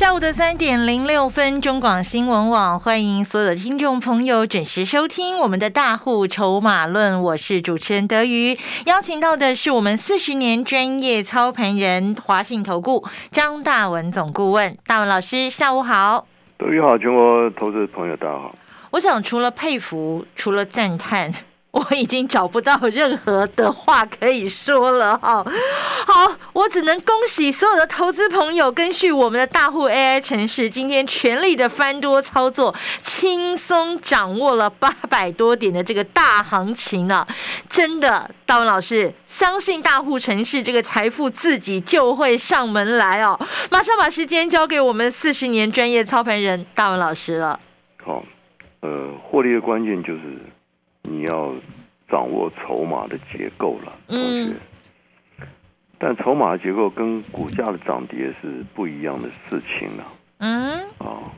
下午的三点零六分，中广新闻网欢迎所有的听众朋友准时收听我们的大户筹码论。我是主持人德瑜，邀请到的是我们四十年专业操盘人华信投顾张大文总顾问，大文老师，下午好。德瑜好，全国投资朋友大家好。我想除了佩服，除了赞叹。我已经找不到任何的话可以说了哈，好，我只能恭喜所有的投资朋友，根据我们的大户 AI 城市今天全力的翻多操作，轻松掌握了八百多点的这个大行情了。真的，大文老师相信大户城市这个财富自己就会上门来哦。马上把时间交给我们四十年专业操盘人大文老师了。好，呃，获利的关键就是。你要掌握筹码的结构了，同学。但筹码结构跟股价的涨跌是不一样的事情了。嗯。啊，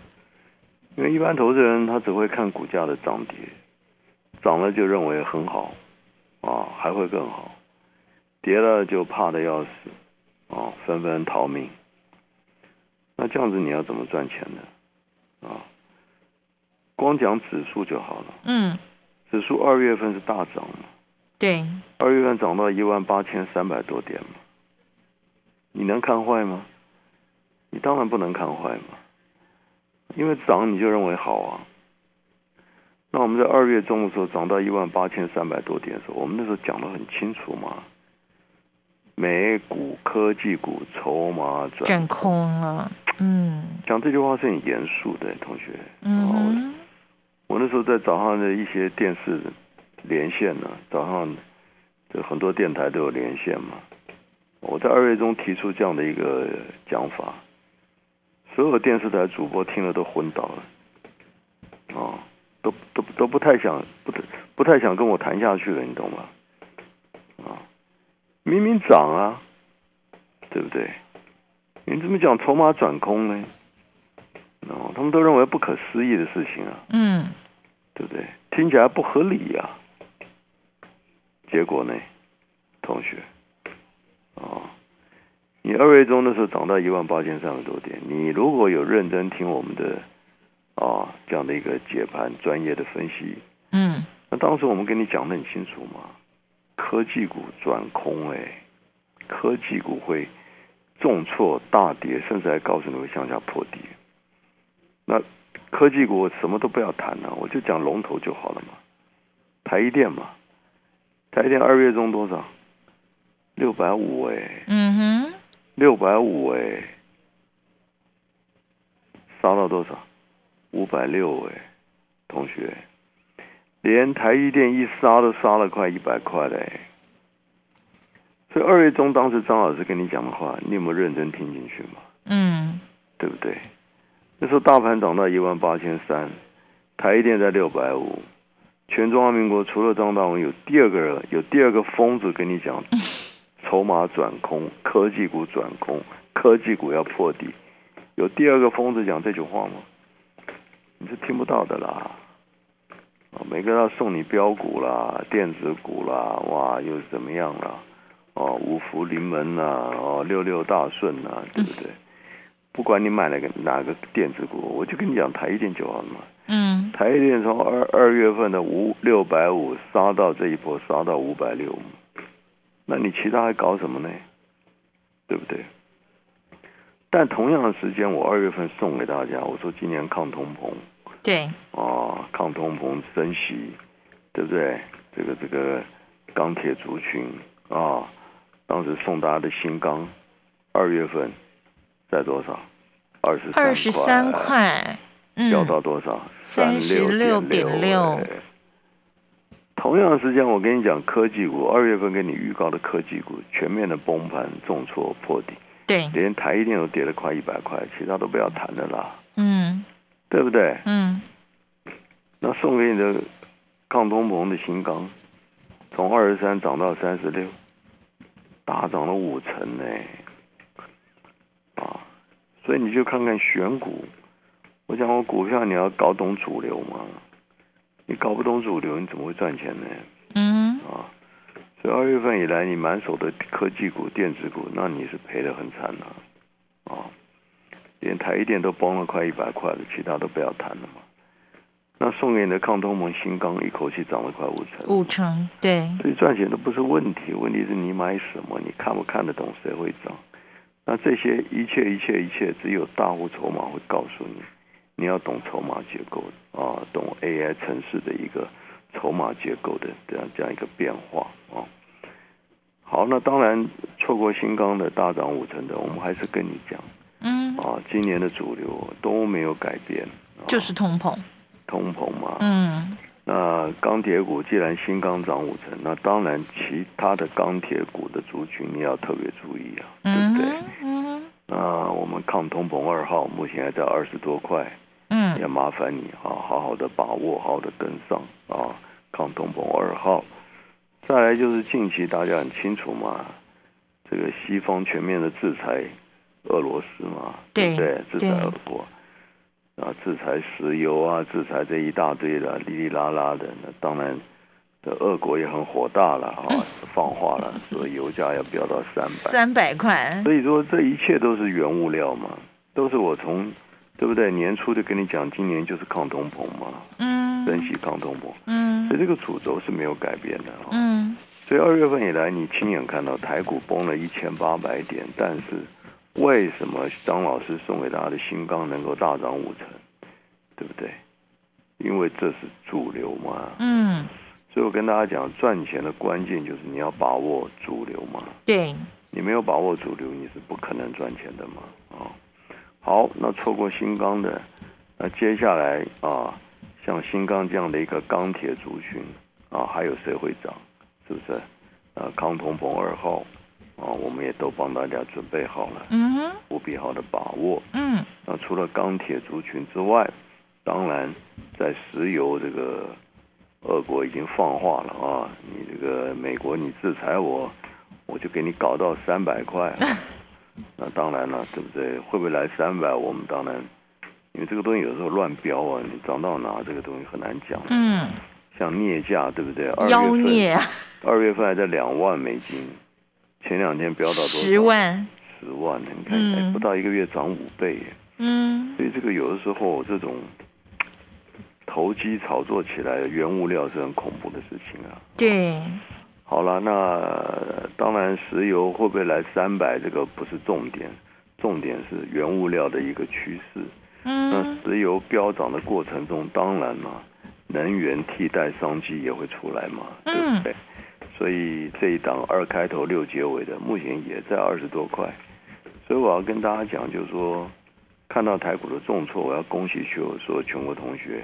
因为一般投资人他只会看股价的涨跌，涨了就认为很好，啊，还会更好；跌了就怕的要死，啊，纷纷逃命。那这样子你要怎么赚钱呢？啊，光讲指数就好了。嗯。指数二月份是大涨嘛？对，二月份涨到一万八千三百多点嘛。你能看坏吗？你当然不能看坏嘛，因为涨你就认为好啊。那我们在二月中的时候涨到一万八千三百多点的时候，我们那时候讲的很清楚嘛。美股科技股筹码转空了，嗯，讲这句话是很严肃的，同学，嗯。我那时候在早上的一些电视连线呢，早上就很多电台都有连线嘛。我在二月中提出这样的一个讲法，所有电视台主播听了都昏倒了，啊，都都都不太想不不太想跟我谈下去了，你懂吗？啊，明明涨啊，对不对？你怎么讲筹码转空呢？哦，他们都认为不可思议的事情啊。嗯。对不对？听起来不合理呀。结果呢，同学，啊，你二月中的时候涨到一万八千三百多点，你如果有认真听我们的啊这样的一个解盘专业的分析，嗯，那当时我们跟你讲的很清楚嘛，科技股转空，哎，科技股会重挫大跌，甚至还告诉你会向下破底，那。科技股我什么都不要谈了，我就讲龙头就好了嘛。台一电嘛，台一电二月中多少？六百五哎，嗯哼，六百五哎，杀到多少？五百六哎，同学，连台一电一杀都杀了快一百块嘞。所以二月中当时张老师跟你讲的话，你有没有认真听进去嘛？嗯，对不对？那时候大盘涨到一万八千三，台积电在六百五，全中华民国除了张大文，有第二个人，有第二个疯子跟你讲，筹码转空，科技股转空，科技股要破底，有第二个疯子讲这句话吗？你是听不到的啦，啊，每个要送你标股啦，电子股啦，哇，又怎么样啦？哦，五福临门呐，哦，六六大顺呐，对不对？不管你买了个哪个电子股，我就跟你讲台积电就好了嘛。嗯，台积电从二二月份的五六百五杀到这一波杀到五百六，那你其他还搞什么呢？对不对？但同样的时间，我二月份送给大家，我说今年抗通膨，对，啊，抗通膨升息，对不对？这个这个钢铁族群啊，当时送大家的新钢，二月份。在多少？二十二十三块，掉到多少？三十六点六。同样的时间，我跟你讲，科技股二月份给你预告的科技股全面的崩盘、重挫、破底，对，连台一电都跌了快一百块，其他都不要谈的啦。嗯，对不对？嗯。那送给你的抗通膨的新钢，从二十三涨到三十六，大涨了五成呢，啊，所以你就看看选股，我讲我股票你要搞懂主流嘛，你搞不懂主流你怎么会赚钱呢？嗯，啊，所以二月份以来你满手的科技股、电子股，那你是赔的很惨的，啊，连台一电都崩了快一百块了，其他都不要谈了嘛。那送给你的抗通膨新钢一口气涨了快五成，五成对，所以赚钱都不是问题，问题是你买什么，你看不看得懂，谁会涨？那这些一切一切一切，只有大户筹码会告诉你，你要懂筹码结构啊，懂 AI 城市的一个筹码结构的这样这样一个变化啊。好，那当然错过新钢的大涨五成的，我们还是跟你讲，嗯，啊，今年的主流都没有改变，就是通膨。通膨嘛，嗯，那钢铁股既然新钢涨五成，那当然其他的钢铁股的族群你要特别注意啊，对不对？我们抗通膨二号目前还在二十多块，嗯，也麻烦你啊，好好的把握，好好的跟上啊，抗通膨二号。再来就是近期大家很清楚嘛，这个西方全面的制裁俄罗斯嘛，对不对？制裁俄国。啊，制裁石油啊，制裁这一大堆的，哩哩啦啦的。那当然，这俄国也很火大了啊，放话了，说油价要飙到三百，三百块。所以说，这一切都是原物料嘛，都是我从对不对？年初就跟你讲，今年就是抗通膨嘛，嗯，珍惜抗通膨，嗯，所以这个主轴是没有改变的，嗯。所以二月份以来，你亲眼看到台股崩了一千八百点，但是。为什么张老师送给大家的新钢能够大涨五成，对不对？因为这是主流嘛。嗯。所以我跟大家讲，赚钱的关键就是你要把握主流嘛。对。你没有把握主流，你是不可能赚钱的嘛。啊。好，那错过新钢的，那接下来啊，像新钢这样的一个钢铁族群啊，还有谁会涨？是不是？呃，康通鹏二号。啊，我们也都帮大家准备好了，嗯哼，务必好的把握。嗯，那除了钢铁族群之外，当然在石油这个，俄国已经放话了啊，你这个美国你制裁我，我就给你搞到三百块。那当然了，对不对？会不会来三百？我们当然，因为这个东西有时候乱标啊，你涨到哪这个东西很难讲。嗯，像镍价对不对？妖孽，二月份还在两万美金。前两天飙到多少？十万，十万呢？你看，不到一个月涨五倍。嗯，所以这个有的时候这种投机炒作起来的原物料是很恐怖的事情啊。对。好了，那当然石油会不会来三百？这个不是重点，重点是原物料的一个趋势。嗯。那石油飙涨的过程中，当然嘛，能源替代商机也会出来嘛，对不对？所以这一档二开头六结尾的，目前也在二十多块。所以我要跟大家讲，就是说，看到台股的重挫，我要恭喜所有全国同学，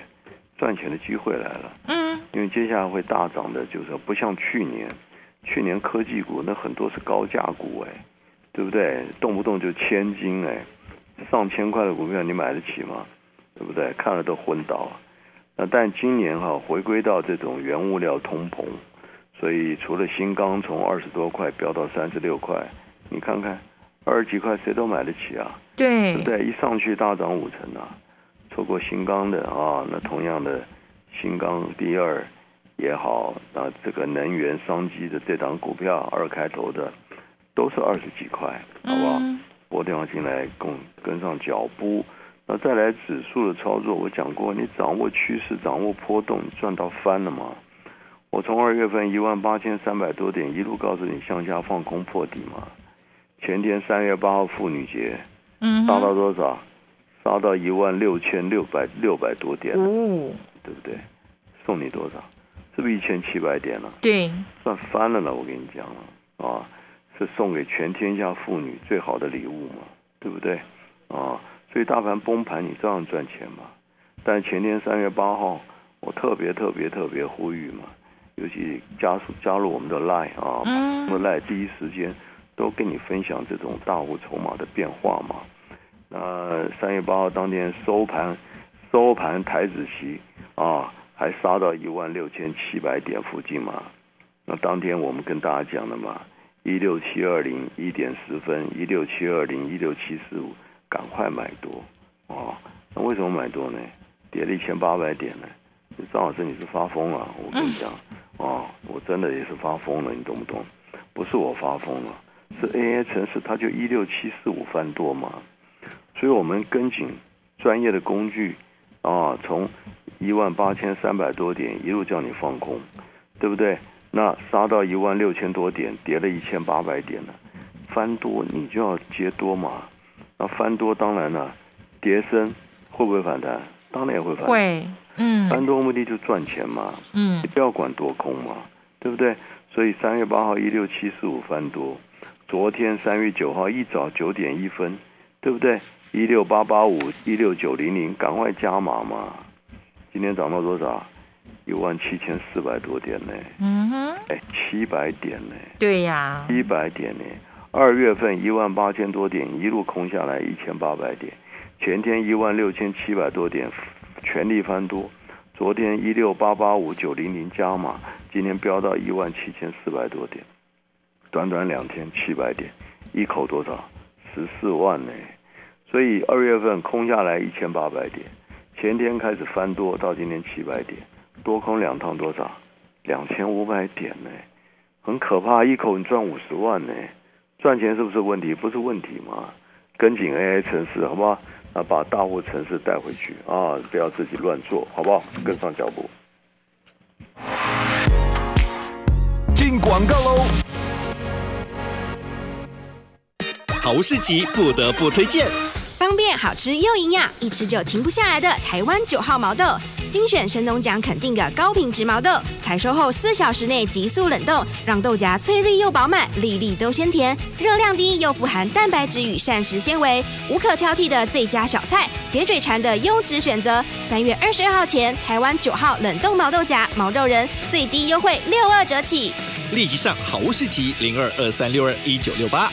赚钱的机会来了。嗯。因为接下来会大涨的，就是不像去年，去年科技股那很多是高价股，哎，对不对？动不动就千金，哎，上千块的股票你买得起吗？对不对？看了都昏倒。那但今年哈，回归到这种原物料通膨。所以除了新钢从二十多块飙到三十六块，你看看二十几块谁都买得起啊？对，对不对？一上去大涨五成啊！错过新钢的啊，那同样的新钢第二也好，那这个能源商机的这档股票二开头的都是二十几块，好不好？拨电话进来跟跟上脚步。那再来指数的操作，我讲过，你掌握趋势，掌握波动，赚到翻了嘛？我从二月份一万八千三百多点一路告诉你向下放空破底嘛，前天三月八号妇女节，嗯，杀到多少？杀到一万六千六百六百多点，哦，对不对？送你多少？是不是一千七百点了？对，算翻了呢。我跟你讲了啊，是送给全天下妇女最好的礼物嘛，对不对？啊，所以大盘崩盘你照样赚钱嘛。但前天三月八号，我特别特别特别呼吁嘛。尤其加入加入我们的 Line 啊，我们 Line 第一时间都跟你分享这种大户筹码的变化嘛。那三月八号当天收盘，收盘台子期啊，还杀到一万六千七百点附近嘛。那当天我们跟大家讲的嘛，一六七二零一点十分，一六七二零一六七四五，赶快买多啊！那为什么买多呢？跌了一千八百点呢？张老师你是发疯了？我跟你讲啊，我真的也是发疯了，你懂不懂？不是我发疯了，是 AI 城市它就一六七四五翻多嘛，所以我们跟紧专业的工具啊，从一万八千三百多点一路叫你放空，对不对？那杀到一万六千多点，跌了一千八百点了，翻多你就要接多嘛。那翻多当然了，跌升会不会反弹？当然也会反弹。会，嗯，翻多目的就赚钱嘛，嗯，你不要管多空嘛，对不对？所以三月八号一六七四五翻多，昨天三月九号一早九点一分，对不对？一六八八五一六九零零，赶快加码嘛！今天涨到多少？一万七千四百多点呢。嗯哼，哎，七百点呢。对呀，七百点呢。二月份一万八千多点，一路空下来一千八百点，前天一万六千七百多点，全力翻多。昨天一六八八五九零零加码，今天飙到一万七千四百多点，短短两天七百点，一口多少？十四万呢。所以二月份空下来一千八百点，前天开始翻多，到今天七百点，多空两趟多少？两千五百点呢，很可怕，一口你赚五十万呢。赚钱是不是问题？不是问题嘛。跟紧 AI 城市，好不好？啊，把大户城市带回去啊！不要自己乱做，好不好？跟上脚步。进广告喽！好市集不得不推荐，方便、好吃又营养，一吃就停不下来的台湾九号毛豆。精选神农奖肯定的高品质毛豆，采收后四小时内急速冷冻，让豆荚翠绿又饱满，粒粒都鲜甜，热量低又富含蛋白质与膳食纤维，无可挑剔的最佳小菜，解嘴馋的优质选择。三月二十二号前，台湾九号冷冻毛豆荚毛豆人最低优惠六二折起，立即上好物市集零二二三六二一九六八。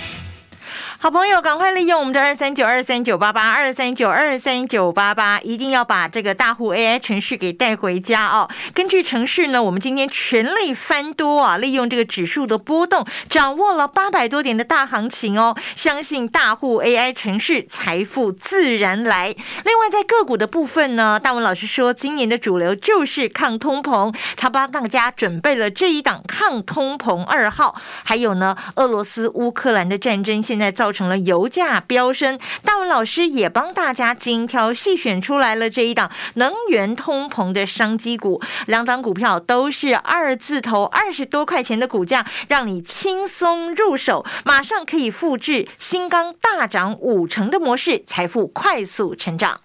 好朋友，赶快利用我们的二三九二三九八八二三九二三九八八，一定要把这个大户 AI 程序给带回家哦。根据程序呢，我们今天全力翻多啊，利用这个指数的波动，掌握了八百多点的大行情哦。相信大户 AI 程序，财富自然来。另外，在个股的部分呢，大文老师说，今年的主流就是抗通膨，他帮大家准备了这一档抗通膨二号。还有呢，俄罗斯乌克兰的战争现在造造成了油价飙升，大文老师也帮大家精挑细选出来了这一档能源通膨的商机股，两档股票都是二字头二十多块钱的股价，让你轻松入手，马上可以复制新钢大涨五成的模式，财富快速成长。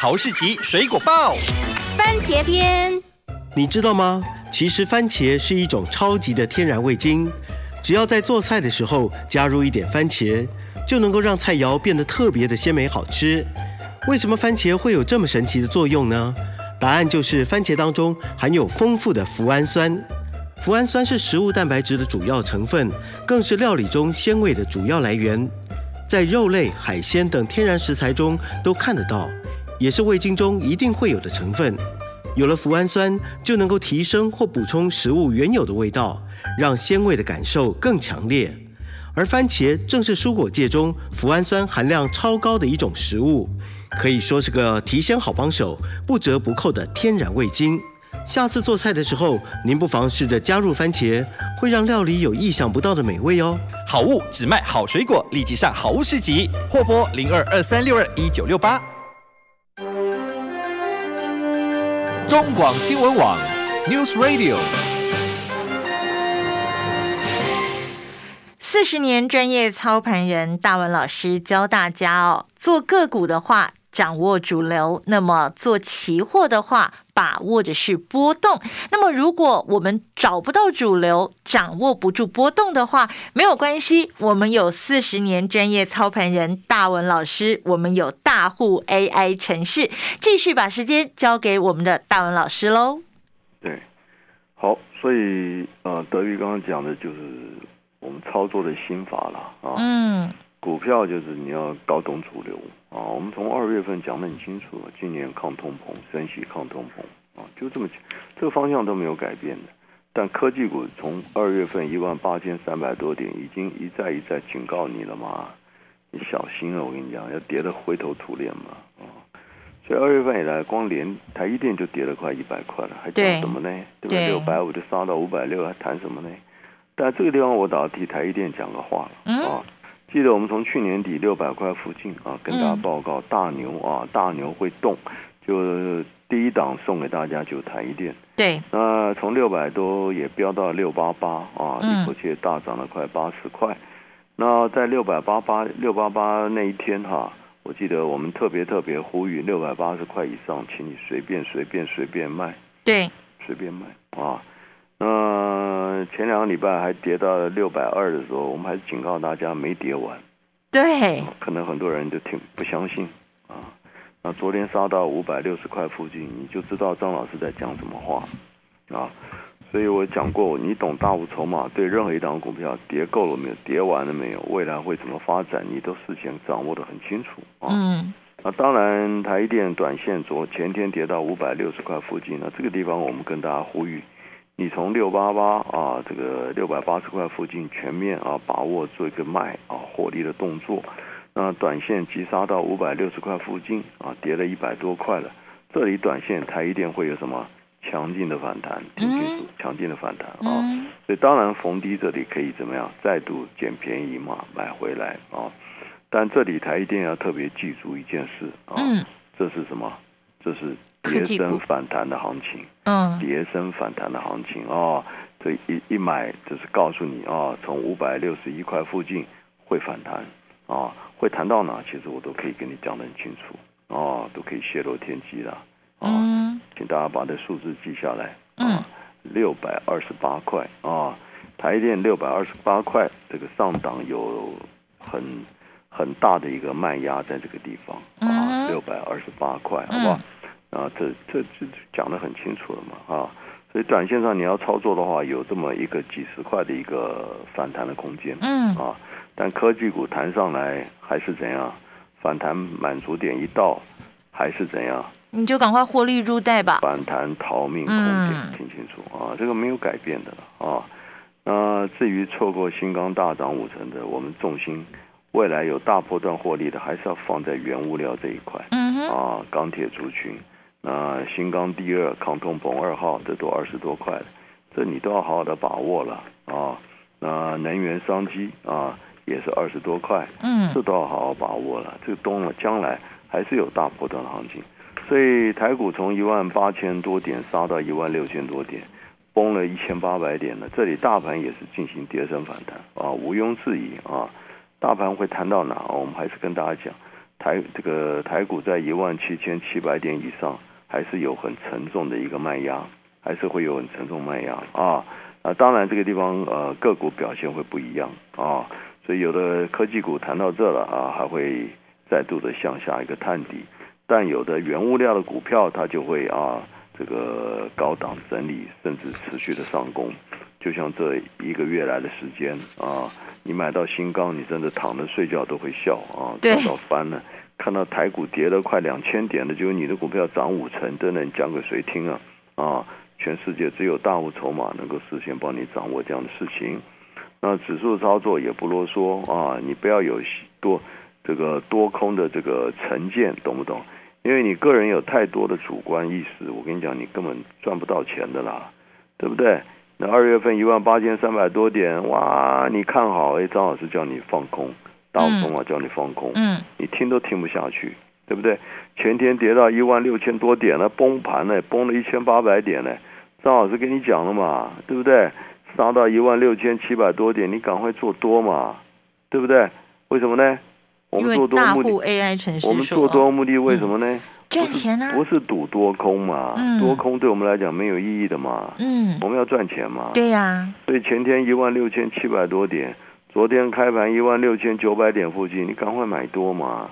好市集水果报，番茄篇。你知道吗？其实番茄是一种超级的天然味精，只要在做菜的时候加入一点番茄，就能够让菜肴变得特别的鲜美好吃。为什么番茄会有这么神奇的作用呢？答案就是番茄当中含有丰富的脯氨酸。脯氨酸是食物蛋白质的主要成分，更是料理中鲜味的主要来源，在肉类、海鲜等天然食材中都看得到。也是味精中一定会有的成分。有了脯氨酸，就能够提升或补充食物原有的味道，让鲜味的感受更强烈。而番茄正是蔬果界中脯氨酸含量超高的一种食物，可以说是个提鲜好帮手、不折不扣的天然味精。下次做菜的时候，您不妨试着加入番茄，会让料理有意想不到的美味哦。好物只卖好水果，立即上好物市集，货拨零二二三六二一九六八。中广新闻网，News Radio。四十年专业操盘人大文老师教大家哦，做个股的话，掌握主流。那么做期货的话，把握的是波动。那么如果我们找不到主流，掌握不住波动的话，没有关系，我们有四十年专业操盘人大文老师，我们有大户 AI 城市，继续把时间交给我们的大文老师喽。对，好，所以呃，德玉刚刚讲的就是我们操作的心法了啊。嗯。股票就是你要搞懂主流啊！我们从二月份讲的很清楚，今年抗通膨、升息抗通膨啊，就这么这个方向都没有改变的。但科技股从二月份一万八千三百多点，已经一再一再警告你了嘛，你小心了！我跟你讲，要跌得灰头土脸嘛啊！所以二月份以来，光连台积电就跌了快一百块了，还讲什么呢？对不对？六百五就杀到五百六，还谈什么呢？但这个地方我倒要替台积电讲个话了啊！记得我们从去年底六百块附近啊，跟大家报告大牛啊，大牛会动，就第一档送给大家就台一电。对。那从六百多也飙到六八八啊，一口气大涨了快八十块。那在六百八八六八八那一天哈，我记得我们特别特别呼吁六百八十块以上，请你随便随便随便卖。对。随便卖啊。那前两个礼拜还跌到六百二的时候，我们还是警告大家没跌完。对，可能很多人就挺不相信啊。那昨天杀到五百六十块附近，你就知道张老师在讲什么话啊。所以我讲过，你懂大户筹码，对任何一档股票跌够了没有，跌完了没有，未来会怎么发展，你都事先掌握的很清楚啊。嗯。那当然，台电短线昨前天跌到五百六十块附近，那这个地方我们跟大家呼吁。你从六八八啊，这个六百八十块附近全面啊把握做一个卖啊获利的动作，那短线急杀到五百六十块附近啊，跌了一百多块了，这里短线它一定会有什么？强劲的反弹，听清楚，强劲的反弹啊，所以当然逢低这里可以怎么样，再度捡便宜嘛买回来啊，但这里它一定要特别记住一件事啊，这是什么？这是。跌升反弹的行情，嗯，跌升反弹的行情啊，这一一买就是告诉你啊，从五百六十一块附近会反弹啊，会弹到哪？其实我都可以跟你讲得很清楚啊，都可以泄露天机了啊，请大家把这数字记下来啊，六百二十八块啊，台电六百二十八块，这个上档有很很大的一个卖压在这个地方啊，六百二十八块，好不好？啊，这这这讲的很清楚了嘛，啊，所以短线上你要操作的话，有这么一个几十块的一个反弹的空间，嗯，啊，但科技股弹上来还是怎样，反弹满足点一到，还是怎样，你就赶快获利入袋吧，反弹逃命空间，听清楚啊，这个没有改变的了啊。那至于错过新钢大涨五成的，我们重心未来有大波段获利的，还是要放在原物料这一块，嗯啊，钢铁族群。那新钢第二抗通膨二号，这都二十多块了这你都要好好的把握了啊。那能源商机啊，也是二十多块，嗯，这都要好好把握了。这个东了将来还是有大波段的行情，所以台股从一万八千多点杀到一万六千多点，崩了一千八百点了。这里大盘也是进行跌升反弹啊，毋庸置疑啊。大盘会弹到哪？我们还是跟大家讲，台这个台股在一万七千七百点以上。还是有很沉重的一个卖压，还是会有很沉重卖压啊啊！当然这个地方呃个股表现会不一样啊，所以有的科技股谈到这了啊，还会再度的向下一个探底，但有的原物料的股票它就会啊这个高档整理，甚至持续的上攻，就像这一个月来的时间啊，你买到新钢，你真的躺着睡觉都会笑啊，笑到翻了。看到台股跌了快两千点的，就你的股票涨五成，真的你讲给谁听啊？啊，全世界只有大户筹码能够事先帮你掌握这样的事情。那指数操作也不啰嗦啊，你不要有多这个多空的这个成见，懂不懂？因为你个人有太多的主观意识，我跟你讲，你根本赚不到钱的啦，对不对？那二月份一万八千三百多点，哇，你看好？哎，张老师叫你放空。大空啊，叫你放空，嗯，你听都听不下去，对不对？前天跌到一万六千多点了，崩盘了，崩了一千八百点呢。张老师跟你讲了嘛，对不对？杀到一万六千七百多点，你赶快做多嘛，对不对？为什么呢？我们做多目的我们做多目的为什么呢？赚钱啊，不是赌多空嘛，嗯多空对我们来讲没有意义的嘛，嗯，我们要赚钱嘛。对呀，所以前天一万六千七百多点，昨天开盘一万六千九百点附近，你赶快买多嘛。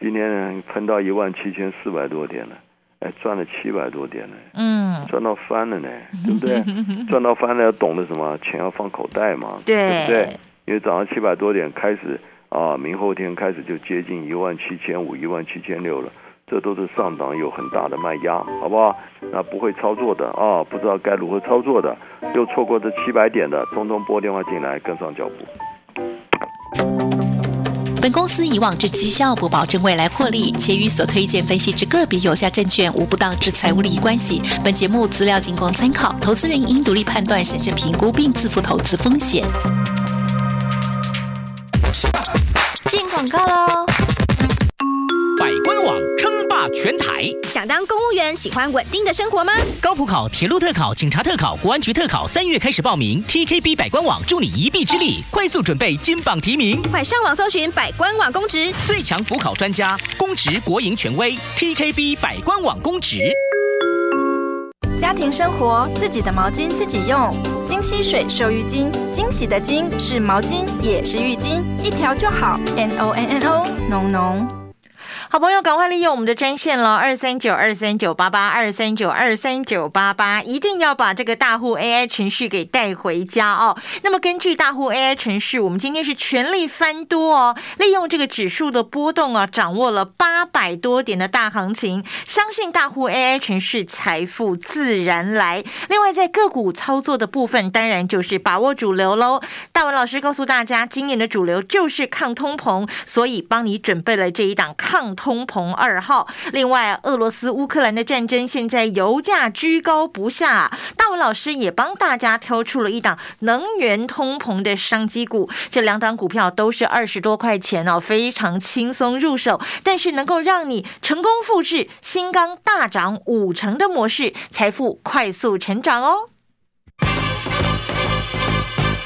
今天呢，喷到一万七千四百多点了，哎，赚了七百多点了，嗯，赚到翻了呢，对不对？赚到翻了，要懂得什么？钱要放口袋嘛，对不对？因为早上七百多点开始啊，明后天开始就接近一万七千五、一万七千六了。这都是上档有很大的卖压，好不好？那不会操作的啊，不知道该如何操作的，又错过这七百点的，通通拨电话进来跟上脚步。本公司以往之绩效不保证未来获利，且与所推荐分析之个别有价证券无不当之财务利益关系。本节目资料仅供参考，投资人应独立判断、审慎评估并自负投资风险。进广告喽！全台，想当公务员，喜欢稳定的生活吗？高普考、铁路特考、警察特考、国安局特考，三月开始报名。TKB 百官网助你一臂之力，快速准备金榜题名。快上网搜寻百官网公职。最强辅考专家，公职国营权威，TKB 百官网公职。家庭生活，自己的毛巾自己用。金溪水收浴巾，惊喜的“金”是毛巾，也是浴巾，一条就好。N O N N O，浓浓。好朋友，赶快利用我们的专线了，二三九二三九八八二三九二三九八八，一定要把这个大户 AI 程序给带回家哦。那么根据大户 AI 程序，我们今天是全力翻多哦，利用这个指数的波动啊，掌握了八百多点的大行情，相信大户 AI 程序财富自然来。另外在个股操作的部分，当然就是把握主流喽。大文老师告诉大家，今年的主流就是抗通膨，所以帮你准备了这一档抗通膨二号。另外，俄罗斯乌克兰的战争，现在油价居高不下，大文老师也帮大家挑出了一档能源通膨的商机股，这两档股票都是二十多块钱哦，非常轻松入手，但是能够让你成功复制新钢大涨五成的模式，财富快速成长哦。